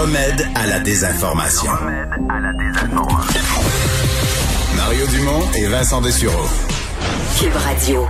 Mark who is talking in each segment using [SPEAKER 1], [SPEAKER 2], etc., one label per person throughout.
[SPEAKER 1] Le remède à la désinformation. Mario Dumont et Vincent Dessureau.
[SPEAKER 2] Cube Radio.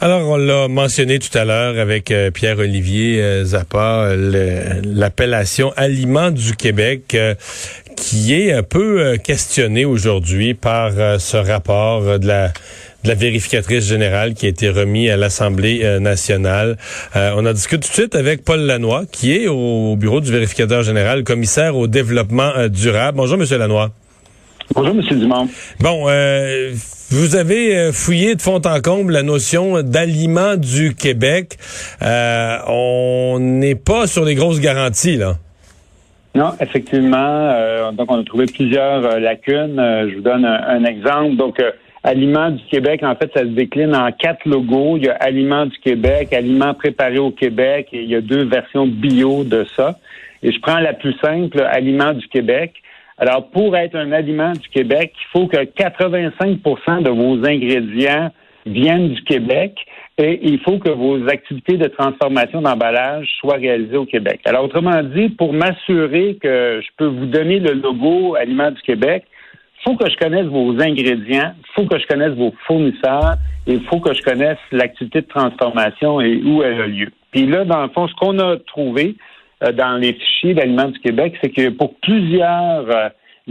[SPEAKER 3] Alors, on l'a mentionné tout à l'heure avec euh, Pierre-Olivier euh, Zappa, l'appellation Aliment du Québec, euh, qui est un peu euh, questionnée aujourd'hui par euh, ce rapport euh, de la de la vérificatrice générale qui a été remis à l'Assemblée euh, nationale. Euh, on en discute tout de suite avec Paul Lanois, qui est au bureau du vérificateur général, commissaire au développement euh, durable. Bonjour, Monsieur Lanois.
[SPEAKER 4] Bonjour, M. Dumont.
[SPEAKER 3] Bon, euh, vous avez euh, fouillé de fond en comble la notion d'aliment du Québec. Euh, on n'est pas sur les grosses garanties, là.
[SPEAKER 4] Non, effectivement. euh, donc, on a trouvé plusieurs lacunes. Euh, je vous donne un, un exemple. Donc, euh, Aliments du Québec, en fait, ça se décline en quatre logos. Il y a Aliments du Québec, Aliments préparés au Québec, et il y a deux versions bio de ça. Et je prends la plus simple, Aliments du Québec. Alors, pour être un aliment du Québec, il faut que 85% de vos ingrédients viennent du Québec et il faut que vos activités de transformation d'emballage soient réalisées au Québec. Alors, autrement dit, pour m'assurer que je peux vous donner le logo Aliments du Québec, faut que je connaisse vos ingrédients, faut que je connaisse vos fournisseurs et faut que je connaisse l'activité de transformation et où elle a lieu. Puis là, dans le fond, ce qu'on a trouvé euh, dans les fichiers d'Aliments du Québec, c'est que pour plusieurs euh,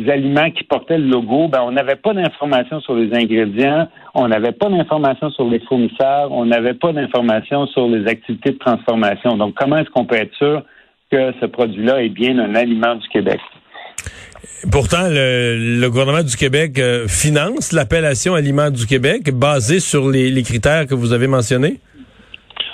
[SPEAKER 4] aliments qui portaient le logo, ben, on n'avait pas d'informations sur les ingrédients, on n'avait pas d'informations sur les fournisseurs, on n'avait pas d'informations sur les activités de transformation. Donc, comment est-ce qu'on peut être sûr que ce produit-là est bien un aliment du Québec?
[SPEAKER 3] Pourtant, le, gouvernement du Québec euh, finance l'appellation Aliment du Québec basée sur les, critères que vous avez mentionnés?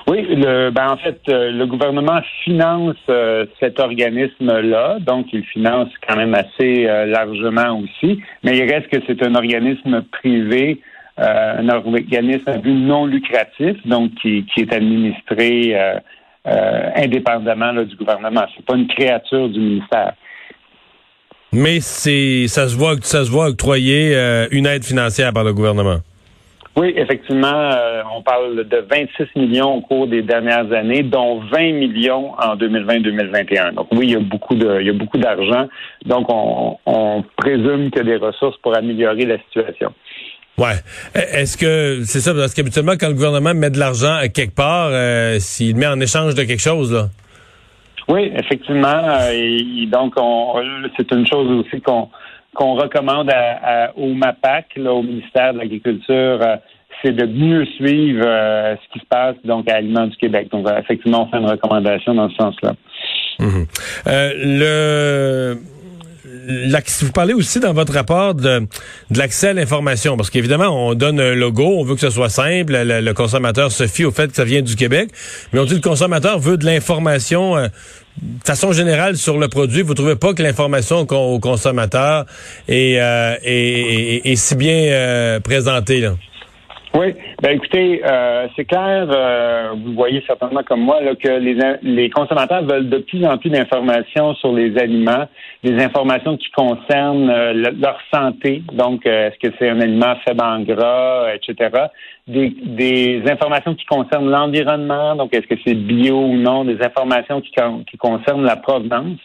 [SPEAKER 4] Oui, le, ben en fait, euh, le gouvernement finance euh, cet organisme-là, donc il finance quand même assez largement aussi, mais il reste que c'est un organisme privé, un organisme non lucratif, donc qui, est administré indépendamment du gouvernement. C'est pas une créature du ministère.
[SPEAKER 3] Mais c'est ça se voit ça se voit octroyer euh, une aide financière par le gouvernement.
[SPEAKER 4] Oui, effectivement, euh, on parle de 26 millions au cours des dernières années, dont 20 millions en 2020-2021. Donc oui, il y a beaucoup de, il y a beaucoup d'argent. Donc on, on présume qu'il y a des ressources pour améliorer la situation.
[SPEAKER 3] Ouais. Est-ce que c'est ça parce qu'habituellement quand le gouvernement met de l'argent quelque part, euh, s'il met en échange de quelque chose là.
[SPEAKER 4] Oui, effectivement. euh, et donc, on, c'est une chose aussi qu'on qu'on recommande à, à- au MAPAC, là, au ministère de l'Agriculture, euh, c'est de mieux suivre euh, ce qui se passe donc à Aliments du Québec. Donc, euh, effectivement, on fait une recommandation dans ce sens-là.
[SPEAKER 3] Euh, le vous parlez aussi dans votre rapport de, de l'accès à l'information, parce qu'évidemment, on donne un logo, on veut que ce soit simple, le, le consommateur se fie au fait que ça vient du Québec, mais on dit que le consommateur veut de l'information euh, de façon générale sur le produit. Vous trouvez pas que l'information au consommateur est, euh, est, est- est si bien euh, présentée, là?
[SPEAKER 4] Oui, ben écoutez, euh, c'est clair, euh, vous voyez certainement comme moi là, que les, les consommateurs veulent de plus en plus d'informations sur les aliments, des informations qui concernent euh, le- leur santé, donc euh, est-ce que c'est un aliment faible en gras, etc. Des, des informations qui concernent l'environnement, donc est-ce que c'est bio ou non, des informations qui, qui concernent la provenance.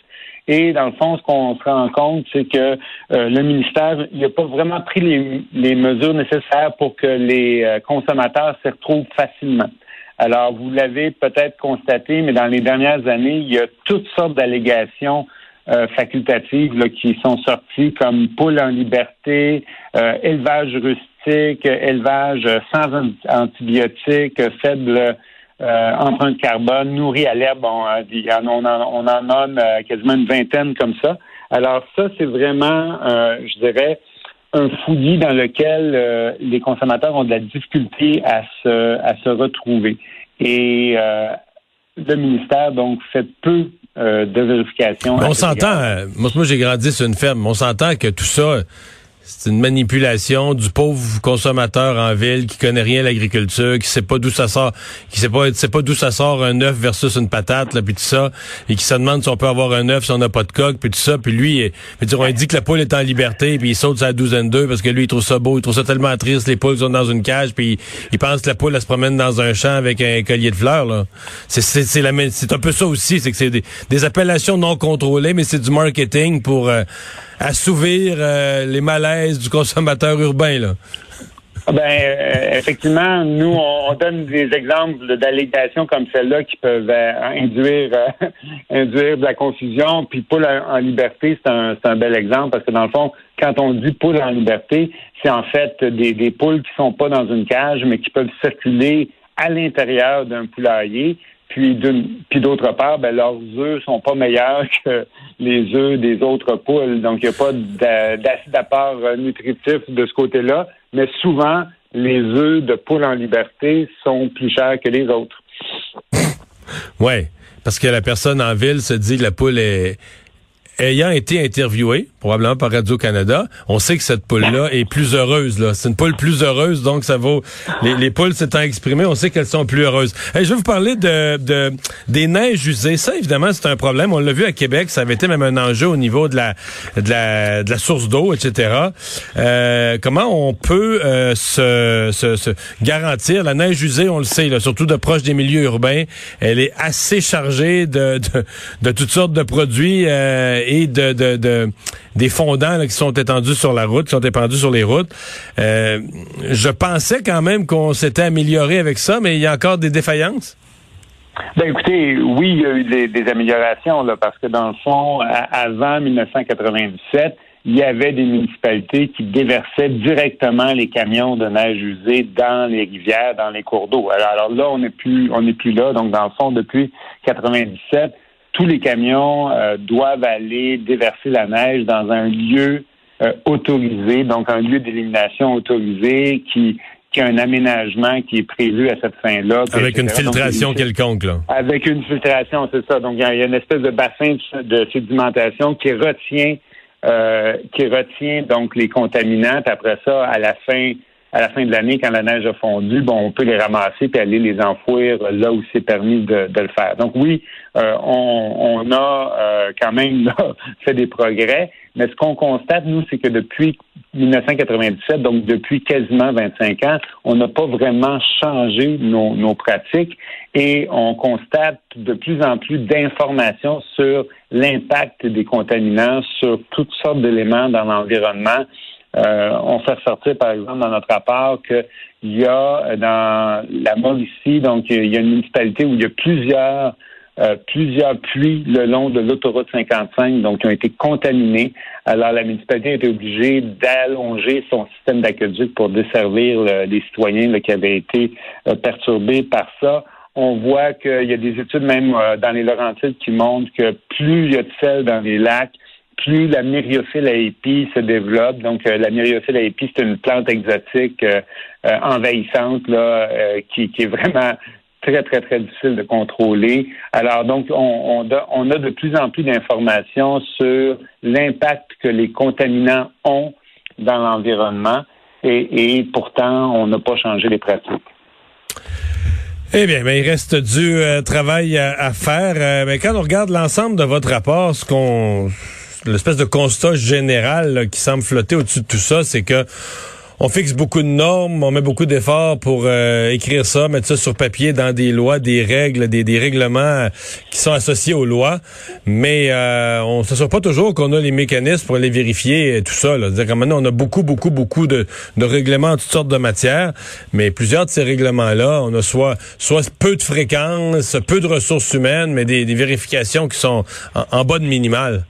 [SPEAKER 4] Et dans le fond, ce qu'on se rend compte, c'est que euh, le ministère n'a pas vraiment pris les, les mesures nécessaires pour que les euh, consommateurs s'y retrouvent facilement. Alors, vous l'avez peut-être constaté, mais dans les dernières années, il y a toutes sortes d'allégations euh, facultatives là, qui sont sorties, comme poule en liberté, euh, élevage rustique, élevage sans an- antibiotiques, faible euh, empreinte carbone, nourri à l'herbe, on, euh, en- on, en, on en nomme euh, quasiment une vingtaine comme ça. Alors ça, c'est vraiment, euh, je dirais, un fouillis dans lequel euh, les consommateurs ont de la difficulté à se, à se retrouver. Et le ministère donc fait peu de vérifications.
[SPEAKER 3] on s'entend, moi, moi j'ai grandi sur une ferme, on s'entend que tout ça, c'est une manipulation du pauvre consommateur en ville qui connaît rien à l'agriculture, qui sait pas d'où ça sort, qui sait pas, sait pas d'où ça sort un œuf versus une patate, là, puis tout ça, et qui se demande si on peut avoir un œuf si on n'a pas de coque, puis tout ça, puis lui, dire, on dit que la poule est en liberté, puis il saute sa douzaine d'œufs parce que lui il trouve ça beau, il trouve ça tellement triste, les poules sont dans une cage, puis il, pense que la poule elle se promène dans un champ avec un collier de fleurs là. C'est c'est c'est un peu ça aussi, c'est que c'est des, appellations non contrôlées, mais c'est du marketing pour euh, assouvir euh, les malaises du consommateur urbain, là.
[SPEAKER 4] Ah ben, euh, effectivement, nous, on, donne des exemples d'allégations comme celle-là qui peuvent euh, induire induire de la confusion. Puis poule en, liberté, c'est un, un bel exemple parce que dans le fond, quand on dit poule en liberté, c'est en fait des, des poules qui sont pas dans une cage, mais qui peuvent circuler à l'intérieur d'un poulailler. Puis, puis d'autre part, ben, leurs œufs sont pas meilleurs que les œufs des autres poules. Donc, il n'y a pas d'acide apport nutritif de ce côté-là. Mais souvent, les œufs de poules en liberté sont plus chers que les autres.
[SPEAKER 3] Oui, parce que la personne en ville se dit que la poule est, ayant été interviewé, probablement par Radio-Canada, on sait que cette poule-là est plus heureuse. Là. C'est une poule plus heureuse, donc ça vaut... Les, les poules s'étant exprimées, on sait qu'elles sont plus heureuses. je vais vous parler de, de des neiges usées. Ça, évidemment, c'est un problème. On l'a vu à Québec, ça avait été même un enjeu au niveau de la, de la, de la source d'eau, etc. Euh, comment on peut euh, se, se, se, garantir... La neige usée, on le sait, là, surtout de proche des milieux urbains, elle est assez chargée de, de, de toutes sortes de produits... Euh, et de, de, des fondants qui sont étendus sur la route, qui sont épandus sur les routes. Euh, je pensais quand même qu'on s'était amélioré avec ça, mais il y a encore des défaillances?
[SPEAKER 4] Ben écoutez, oui, il y a eu des, améliorations là, parce que dans le fond, avant 1997, il y avait des municipalités qui déversaient directement les camions de neige usée dans les rivières, dans les cours d'eau. Alors, alors, là, on n'est plus, on n'est plus là. Donc, dans le fond, depuis 97, tous les camions euh, doivent aller déverser la neige dans un lieu euh, autorisé, donc un lieu d'élimination autorisé qui, qui a un aménagement qui est prévu à cette fin-là.
[SPEAKER 3] Avec une filtration quelconque, là.
[SPEAKER 4] Avec une filtration, c'est ça. Donc, il y, a une espèce de bassin de sédimentation qui retient euh, qui retient donc les contaminants. après ça, à la fin à la fin de l'année, quand la neige a fondu, bon, on peut les ramasser puis aller les enfouir là où c'est permis de, le faire. Donc oui, euh, on, a euh, quand même fait des progrès, mais ce qu'on constate, nous, c'est que depuis 1997, donc depuis quasiment 25 ans, on n'a pas vraiment changé nos, nos pratiques et on constate de plus en plus d'informations sur l'impact des contaminants sur toutes sortes d'éléments dans l'environnement euh, on fait ressortir, par exemple, dans notre rapport qu'il y a euh, dans la Mauricie, donc il y a une municipalité où il y a plusieurs euh, plusieurs puits le long de l'autoroute 55, donc qui ont été contaminés. Alors la municipalité a été obligée d'allonger son système d'aqueduc pour desservir les citoyens qui avaient été perturbés par ça. On voit qu'il y a des études même dans les Laurentides qui montrent que plus il y a de sel dans les lacs, plus la myriophylle à épis se développe. Donc, euh, la myriophylle à épis, c'est une plante exotique euh, euh, envahissante là, qui, est vraiment très, très, très difficile de contrôler. Alors, donc, on, a de plus en plus d'informations sur l'impact que les contaminants ont dans l'environnement et, pourtant, on n'a pas changé les pratiques.
[SPEAKER 3] Eh bien, mais il reste du travail à, faire. mais quand on regarde l'ensemble de votre rapport, ce qu'on l'espèce de constat général qui semble flotter au-dessus de tout ça, c'est que on fixe beaucoup de normes, on met beaucoup d'efforts pour euh, écrire ça, mettre ça sur papier dans des lois, des règles, des, des règlements qui sont associés aux lois, mais euh, on ne s'assure pas toujours qu'on a les mécanismes pour les vérifier, et tout ça. Là. dire maintenant, on a beaucoup, beaucoup, beaucoup de, règlements en toutes sortes de matières, mais plusieurs de ces règlements-là, on a soit, peu de fréquences, peu de ressources humaines, mais des, vérifications qui sont en, en bas de minimales.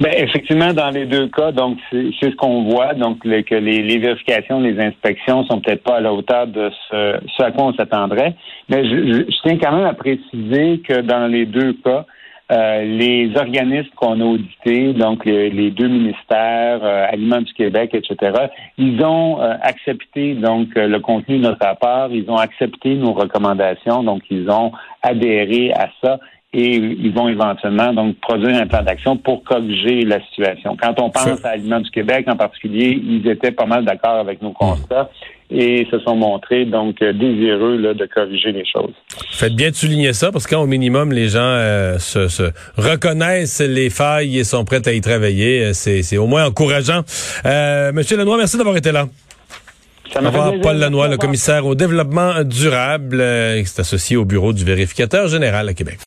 [SPEAKER 4] Ben, effectivement, dans les deux cas, donc c'est ce qu'on voit, donc que les, vérifications, les inspections sont peut-être pas à la hauteur de ce, à quoi on s'attendrait. Mais je, tiens quand même à préciser que dans les deux cas, Euh, les organismes qu'on a audités, donc les, deux ministères, euh, Aliments du Québec, etc., ils ont euh, accepté donc le contenu de notre rapport, ils ont accepté nos recommandations, donc ils ont adhéré à ça et ils vont éventuellement donc produire un plan d'action pour corriger la situation. Quand on pense à Aliments du Québec en particulier, ils étaient pas mal d'accord avec nos constats et se sont montrés donc désireux là, de corriger les choses.
[SPEAKER 3] Faites bien de souligner ça parce qu'au minimum les gens euh, se, reconnaissent les failles et sont prêts à y travailler, euh, c'est au moins encourageant. Euh, Monsieur Lenoir, merci d'avoir été là. Ça Au revoir, Paul Lanois, le commissaire au développement durable, qui est associé au bureau du vérificateur général à Québec.